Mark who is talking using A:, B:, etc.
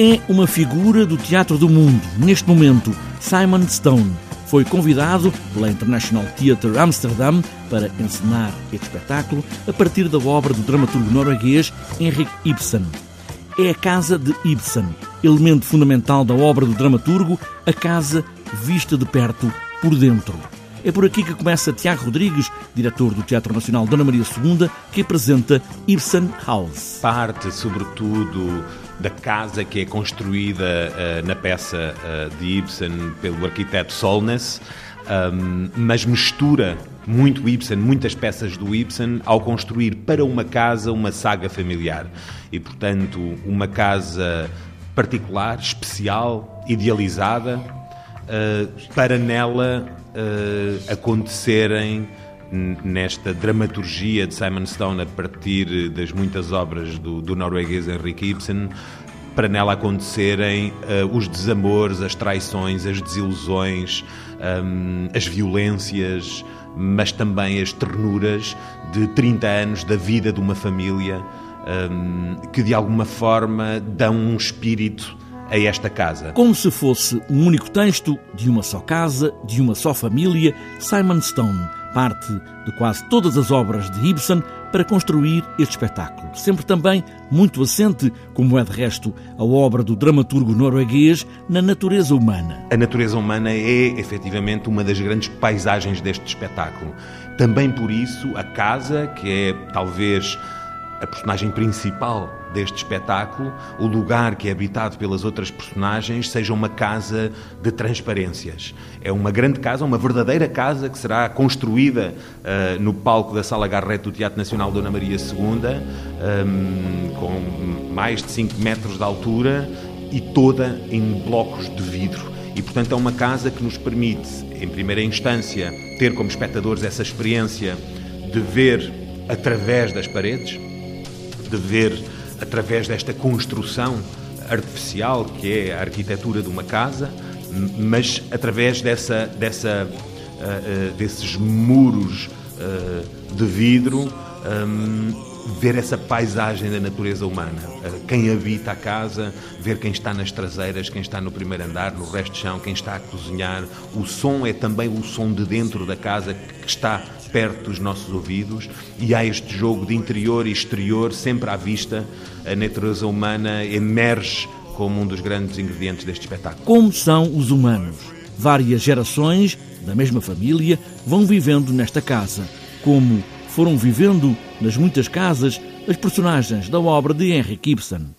A: É uma figura do teatro do mundo. Neste momento, Simon Stone foi convidado pela International Theatre Amsterdam para encenar este espetáculo a partir da obra do dramaturgo norueguês Henrik Ibsen. É a casa de Ibsen, elemento fundamental da obra do dramaturgo, a casa vista de perto por dentro. É por aqui que começa Tiago Rodrigues, diretor do Teatro Nacional Dona Maria II, que apresenta Ibsen House.
B: Parte, sobretudo, da casa que é construída uh, na peça uh, de Ibsen pelo arquiteto Solness, um, mas mistura muito Ibsen, muitas peças do Ibsen, ao construir para uma casa uma saga familiar. E, portanto, uma casa particular, especial, idealizada, uh, para nela acontecerem nesta dramaturgia de Simon Stone a partir das muitas obras do, do norueguês Henrik Ibsen, para nela acontecerem uh, os desamores, as traições, as desilusões, um, as violências, mas também as ternuras de 30 anos da vida de uma família um, que de alguma forma dão um espírito a esta casa.
A: Como se fosse um único texto de uma só casa, de uma só família, Simon Stone parte de quase todas as obras de Ibsen para construir este espetáculo. Sempre também muito assente, como é de resto a obra do dramaturgo norueguês, na natureza humana.
B: A natureza humana é efetivamente uma das grandes paisagens deste espetáculo. Também por isso, a casa, que é talvez a personagem principal deste espetáculo, o lugar que é habitado pelas outras personagens, seja uma casa de transparências. É uma grande casa, uma verdadeira casa que será construída uh, no palco da Sala Garrett do Teatro Nacional Dona Maria II, um, ehm, com mais de 5 metros de altura e toda em blocos de vidro. E, portanto, é uma casa que nos permite, em primeira instância, ter como espectadores essa experiência de ver através das paredes, de ver através desta construção artificial que é a arquitetura de uma casa, mas através dessa, dessa, uh, uh, desses muros uh, de vidro, um, ver essa paisagem da natureza humana. Quem habita a casa, ver quem está nas traseiras, quem está no primeiro andar, no resto de chão, quem está a cozinhar. O som é também o som de dentro da casa que está perto dos nossos ouvidos e há este jogo de interior e exterior sempre à vista. A natureza humana emerge como um dos grandes ingredientes deste espetáculo.
A: Como são os humanos? Várias gerações da mesma família vão vivendo nesta casa, como foram vivendo nas muitas casas as personagens da obra de Henrik Ibsen.